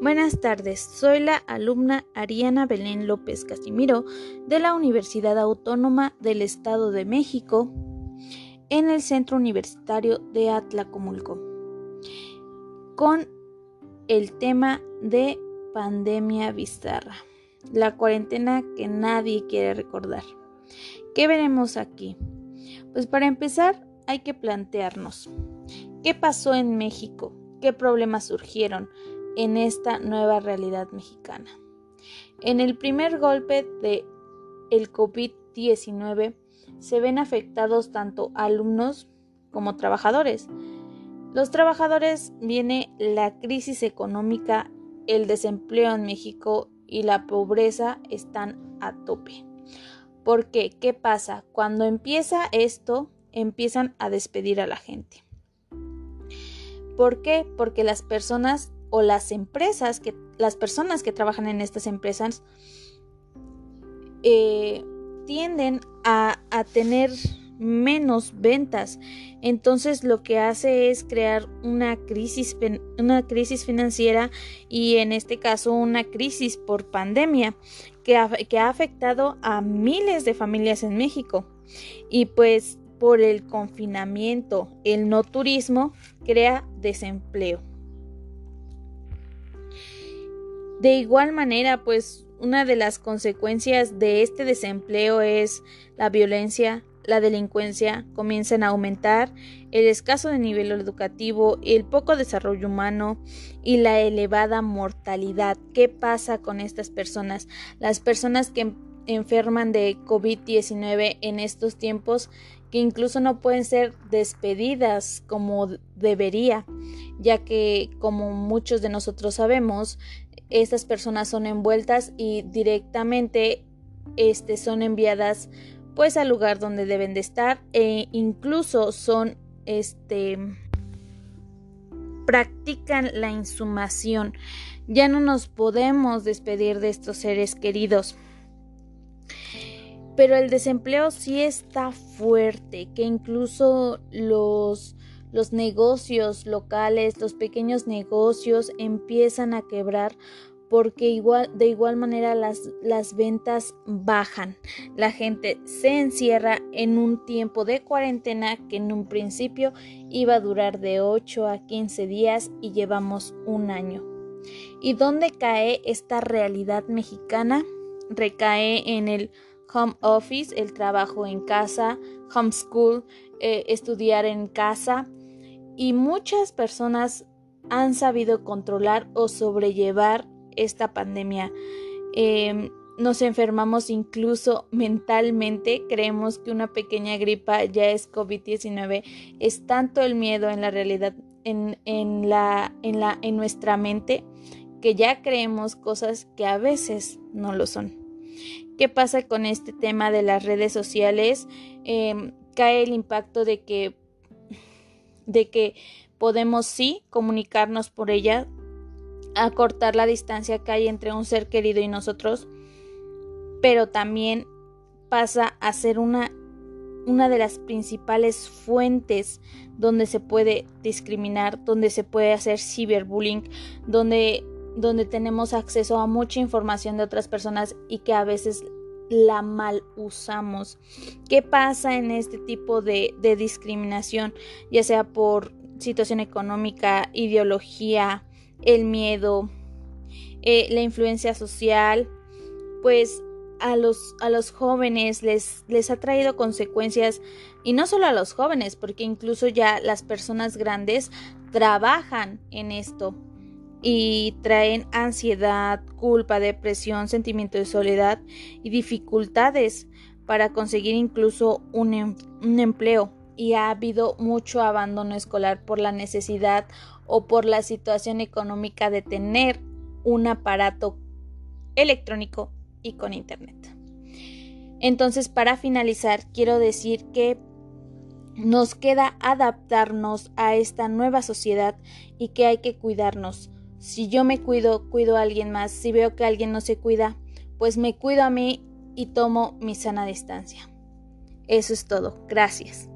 Buenas tardes, soy la alumna Ariana Belén López Casimiro de la Universidad Autónoma del Estado de México en el Centro Universitario de Atlacomulco con el tema de pandemia bizarra, la cuarentena que nadie quiere recordar. ¿Qué veremos aquí? Pues para empezar hay que plantearnos qué pasó en México, qué problemas surgieron en esta nueva realidad mexicana. En el primer golpe de el COVID-19 se ven afectados tanto alumnos como trabajadores. Los trabajadores viene la crisis económica, el desempleo en México y la pobreza están a tope. ¿Por qué? ¿Qué pasa? Cuando empieza esto, empiezan a despedir a la gente. ¿Por qué? Porque las personas o las empresas, que, las personas que trabajan en estas empresas, eh, tienden a, a tener menos ventas. Entonces lo que hace es crear una crisis, una crisis financiera y en este caso una crisis por pandemia que ha, que ha afectado a miles de familias en México. Y pues por el confinamiento, el no turismo crea desempleo. De igual manera, pues una de las consecuencias de este desempleo es la violencia, la delincuencia comienzan a aumentar, el escaso de nivel educativo, el poco desarrollo humano y la elevada mortalidad. ¿Qué pasa con estas personas? Las personas que enferman de COVID-19 en estos tiempos que incluso no pueden ser despedidas como debería, ya que como muchos de nosotros sabemos, estas personas son envueltas y directamente este, son enviadas pues al lugar donde deben de estar e incluso son este practican la insumación. Ya no nos podemos despedir de estos seres queridos. Pero el desempleo sí está fuerte, que incluso los los negocios locales, los pequeños negocios empiezan a quebrar porque igual, de igual manera las, las ventas bajan. La gente se encierra en un tiempo de cuarentena que en un principio iba a durar de 8 a 15 días y llevamos un año. ¿Y dónde cae esta realidad mexicana? Recae en el home office, el trabajo en casa, homeschool, eh, estudiar en casa, y muchas personas han sabido controlar o sobrellevar esta pandemia. Em, nos enfermamos incluso mentalmente, creemos que una pequeña gripa ya es COVID-19. Es tanto el miedo en la realidad, en, en, la, en, la, en nuestra mente, que ya creemos cosas que a veces no lo son. ¿Qué pasa con este tema de las redes sociales? Em, cae el impacto de que de que podemos sí comunicarnos por ella, acortar la distancia que hay entre un ser querido y nosotros, pero también pasa a ser una, una de las principales fuentes donde se puede discriminar, donde se puede hacer ciberbullying, donde, donde tenemos acceso a mucha información de otras personas y que a veces la mal usamos. ¿Qué pasa en este tipo de, discriminación? Ya sea por situación económica, ideología, el miedo, eh, la influencia social, pues a los, a los jóvenes les, les ha traído consecuencias y no solo a los jóvenes, porque incluso ya las personas grandes trabajan en esto y traen ansiedad, culpa, depresión, sentimiento de soledad y dificultades para conseguir incluso un, em, un, empleo. Y ha habido mucho abandono escolar por la necesidad o por la situación económica de tener un aparato electrónico y con internet. Entonces, para finalizar, quiero decir que nos queda adaptarnos a esta nueva sociedad y que hay que cuidarnos si yo me cuido, cuido a alguien más. Si veo que alguien no se cuida, pues me cuido a mí y tomo mi sana distancia. Eso es todo. Gracias.